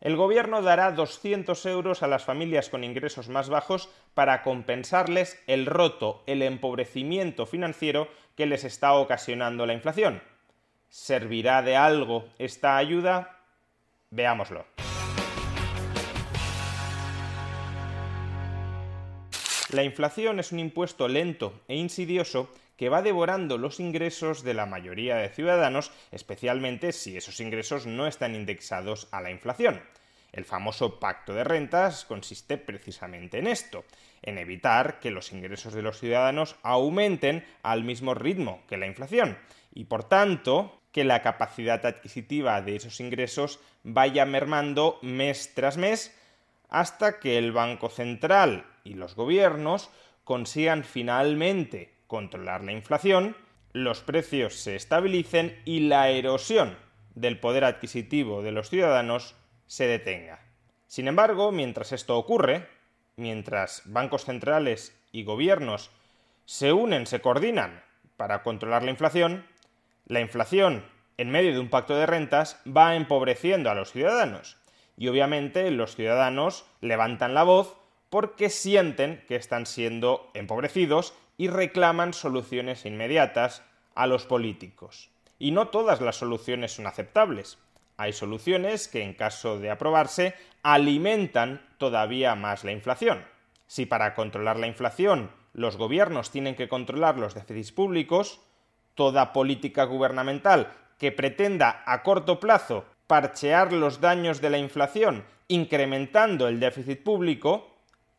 El gobierno dará 200 euros a las familias con ingresos más bajos para compensarles el roto, el empobrecimiento financiero que les está ocasionando la inflación. ¿Servirá de algo esta ayuda? Veámoslo. La inflación es un impuesto lento e insidioso que va devorando los ingresos de la mayoría de ciudadanos, especialmente si esos ingresos no están indexados a la inflación. El famoso pacto de rentas consiste precisamente en esto, en evitar que los ingresos de los ciudadanos aumenten al mismo ritmo que la inflación, y por tanto que la capacidad adquisitiva de esos ingresos vaya mermando mes tras mes hasta que el Banco Central y los gobiernos consigan finalmente controlar la inflación, los precios se estabilicen y la erosión del poder adquisitivo de los ciudadanos se detenga. Sin embargo, mientras esto ocurre, mientras bancos centrales y gobiernos se unen, se coordinan para controlar la inflación, la inflación en medio de un pacto de rentas va empobreciendo a los ciudadanos y obviamente los ciudadanos levantan la voz porque sienten que están siendo empobrecidos y reclaman soluciones inmediatas a los políticos. Y no todas las soluciones son aceptables. Hay soluciones que, en caso de aprobarse, alimentan todavía más la inflación. Si para controlar la inflación los gobiernos tienen que controlar los déficits públicos, toda política gubernamental que pretenda a corto plazo parchear los daños de la inflación incrementando el déficit público,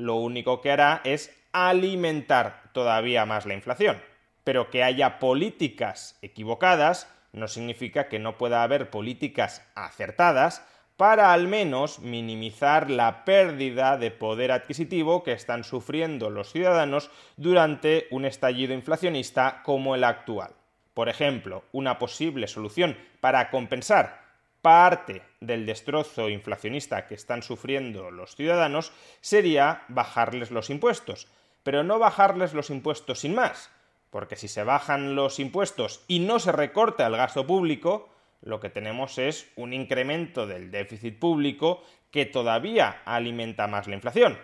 lo único que hará es alimentar todavía más la inflación. Pero que haya políticas equivocadas no significa que no pueda haber políticas acertadas para al menos minimizar la pérdida de poder adquisitivo que están sufriendo los ciudadanos durante un estallido inflacionista como el actual. Por ejemplo, una posible solución para compensar parte del destrozo inflacionista que están sufriendo los ciudadanos sería bajarles los impuestos, pero no bajarles los impuestos sin más, porque si se bajan los impuestos y no se recorta el gasto público, lo que tenemos es un incremento del déficit público que todavía alimenta más la inflación.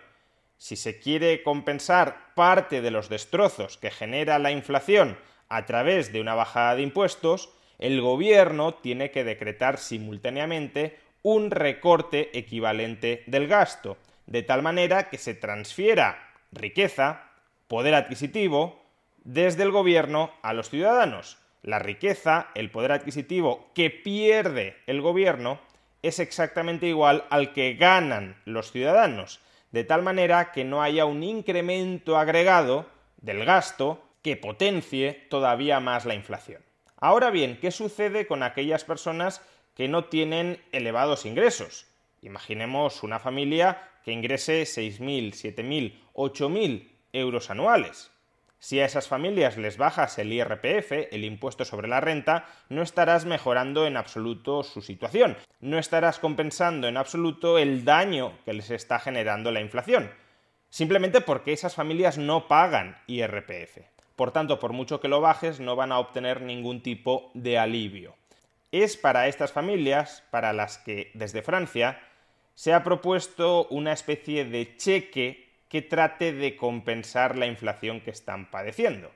Si se quiere compensar parte de los destrozos que genera la inflación a través de una bajada de impuestos, el gobierno tiene que decretar simultáneamente un recorte equivalente del gasto, de tal manera que se transfiera riqueza, poder adquisitivo, desde el gobierno a los ciudadanos. La riqueza, el poder adquisitivo que pierde el gobierno es exactamente igual al que ganan los ciudadanos, de tal manera que no haya un incremento agregado del gasto que potencie todavía más la inflación. Ahora bien, ¿qué sucede con aquellas personas que no tienen elevados ingresos? Imaginemos una familia que ingrese 6.000, 7.000, 8.000 euros anuales. Si a esas familias les bajas el IRPF, el impuesto sobre la renta, no estarás mejorando en absoluto su situación, no estarás compensando en absoluto el daño que les está generando la inflación, simplemente porque esas familias no pagan IRPF. Por tanto, por mucho que lo bajes, no van a obtener ningún tipo de alivio. Es para estas familias, para las que desde Francia se ha propuesto una especie de cheque que trate de compensar la inflación que están padeciendo.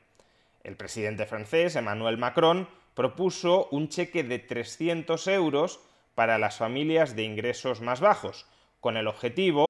El presidente francés, Emmanuel Macron, propuso un cheque de 300 euros para las familias de ingresos más bajos, con el objetivo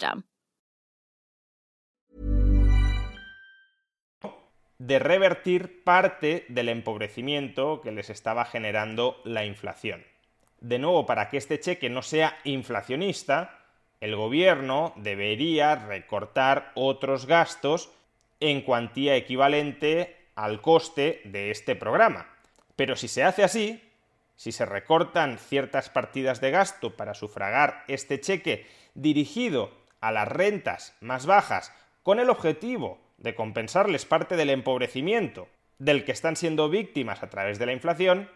De revertir parte del empobrecimiento que les estaba generando la inflación. De nuevo, para que este cheque no sea inflacionista, el gobierno debería recortar otros gastos en cuantía equivalente al coste de este programa. Pero si se hace así, si se recortan ciertas partidas de gasto para sufragar este cheque dirigido a las rentas más bajas con el objetivo de compensarles parte del empobrecimiento del que están siendo víctimas a través de la inflación,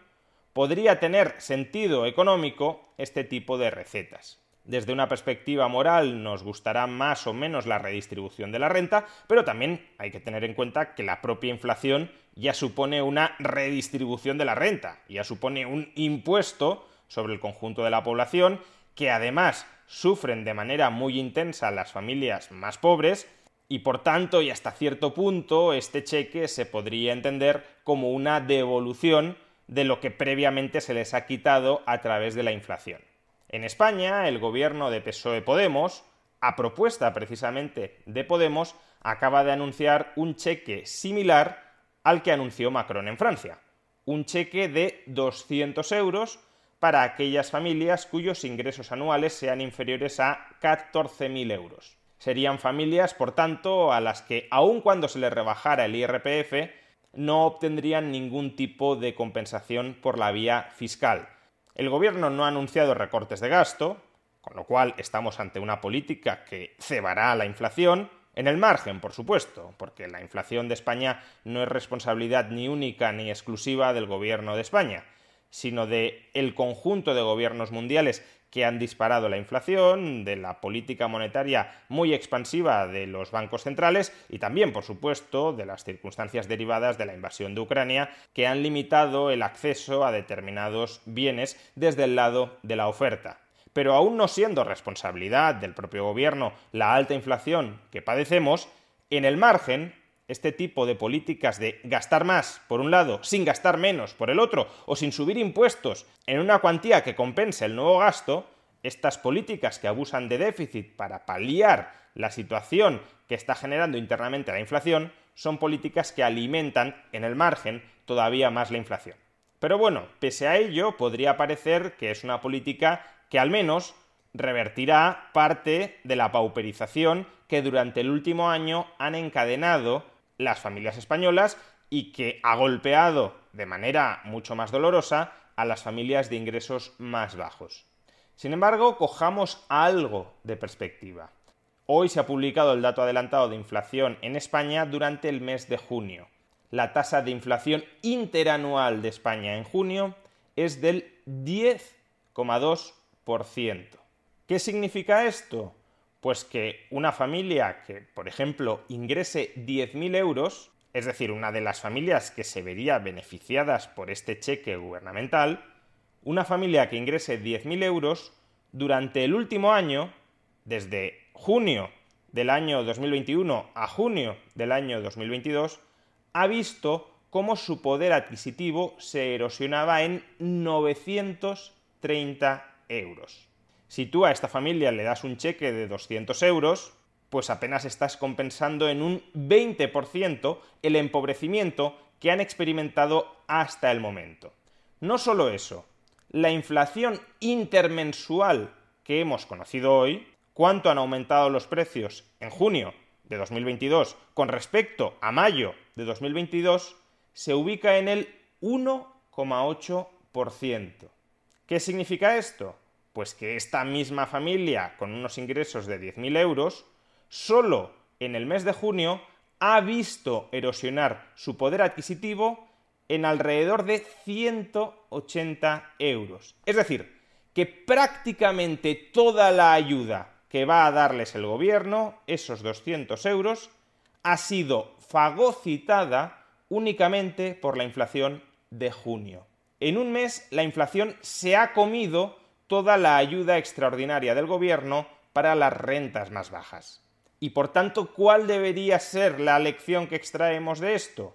podría tener sentido económico este tipo de recetas. Desde una perspectiva moral nos gustará más o menos la redistribución de la renta, pero también hay que tener en cuenta que la propia inflación ya supone una redistribución de la renta, ya supone un impuesto sobre el conjunto de la población que además sufren de manera muy intensa las familias más pobres y por tanto y hasta cierto punto este cheque se podría entender como una devolución de lo que previamente se les ha quitado a través de la inflación. En España, el gobierno de PSOE Podemos, a propuesta precisamente de Podemos, acaba de anunciar un cheque similar al que anunció Macron en Francia. Un cheque de 200 euros para aquellas familias cuyos ingresos anuales sean inferiores a 14.000 euros. Serían familias, por tanto, a las que, aun cuando se les rebajara el IRPF, no obtendrían ningún tipo de compensación por la vía fiscal. El gobierno no ha anunciado recortes de gasto, con lo cual estamos ante una política que cebará la inflación, en el margen, por supuesto, porque la inflación de España no es responsabilidad ni única ni exclusiva del gobierno de España, sino de el conjunto de gobiernos mundiales que han disparado la inflación, de la política monetaria muy expansiva de los bancos centrales y también, por supuesto, de las circunstancias derivadas de la invasión de Ucrania que han limitado el acceso a determinados bienes desde el lado de la oferta. Pero aún no siendo responsabilidad del propio gobierno la alta inflación que padecemos, en el margen este tipo de políticas de gastar más por un lado, sin gastar menos por el otro, o sin subir impuestos en una cuantía que compense el nuevo gasto, estas políticas que abusan de déficit para paliar la situación que está generando internamente la inflación, son políticas que alimentan en el margen todavía más la inflación. Pero bueno, pese a ello, podría parecer que es una política que al menos revertirá parte de la pauperización que durante el último año han encadenado las familias españolas y que ha golpeado de manera mucho más dolorosa a las familias de ingresos más bajos. Sin embargo, cojamos algo de perspectiva. Hoy se ha publicado el dato adelantado de inflación en España durante el mes de junio. La tasa de inflación interanual de España en junio es del 10,2%. ¿Qué significa esto? Pues que una familia que, por ejemplo, ingrese 10.000 euros, es decir, una de las familias que se vería beneficiadas por este cheque gubernamental, una familia que ingrese 10.000 euros, durante el último año, desde junio del año 2021 a junio del año 2022, ha visto cómo su poder adquisitivo se erosionaba en 930 euros. Si tú a esta familia le das un cheque de 200 euros, pues apenas estás compensando en un 20% el empobrecimiento que han experimentado hasta el momento. No solo eso, la inflación intermensual que hemos conocido hoy, cuánto han aumentado los precios en junio de 2022 con respecto a mayo de 2022, se ubica en el 1,8%. ¿Qué significa esto? Pues que esta misma familia con unos ingresos de 10.000 euros, solo en el mes de junio ha visto erosionar su poder adquisitivo en alrededor de 180 euros. Es decir, que prácticamente toda la ayuda que va a darles el gobierno, esos 200 euros, ha sido fagocitada únicamente por la inflación de junio. En un mes la inflación se ha comido toda la ayuda extraordinaria del gobierno para las rentas más bajas. Y por tanto, ¿cuál debería ser la lección que extraemos de esto?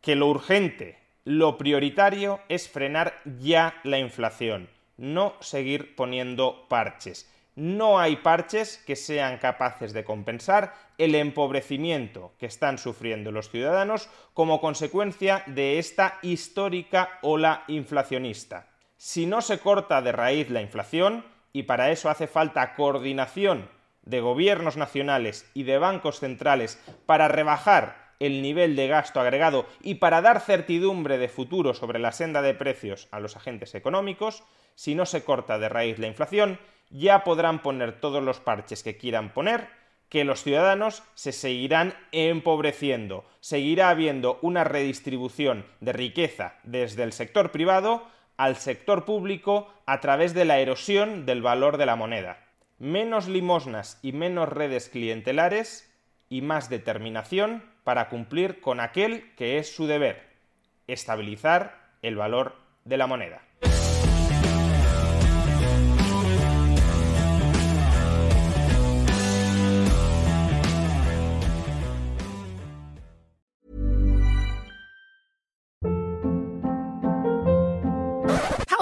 Que lo urgente, lo prioritario es frenar ya la inflación, no seguir poniendo parches no hay parches que sean capaces de compensar el empobrecimiento que están sufriendo los ciudadanos como consecuencia de esta histórica ola inflacionista. Si no se corta de raíz la inflación, y para eso hace falta coordinación de gobiernos nacionales y de bancos centrales para rebajar el nivel de gasto agregado y para dar certidumbre de futuro sobre la senda de precios a los agentes económicos, si no se corta de raíz la inflación, ya podrán poner todos los parches que quieran poner, que los ciudadanos se seguirán empobreciendo, seguirá habiendo una redistribución de riqueza desde el sector privado al sector público a través de la erosión del valor de la moneda. Menos limosnas y menos redes clientelares y más determinación para cumplir con aquel que es su deber, estabilizar el valor de la moneda.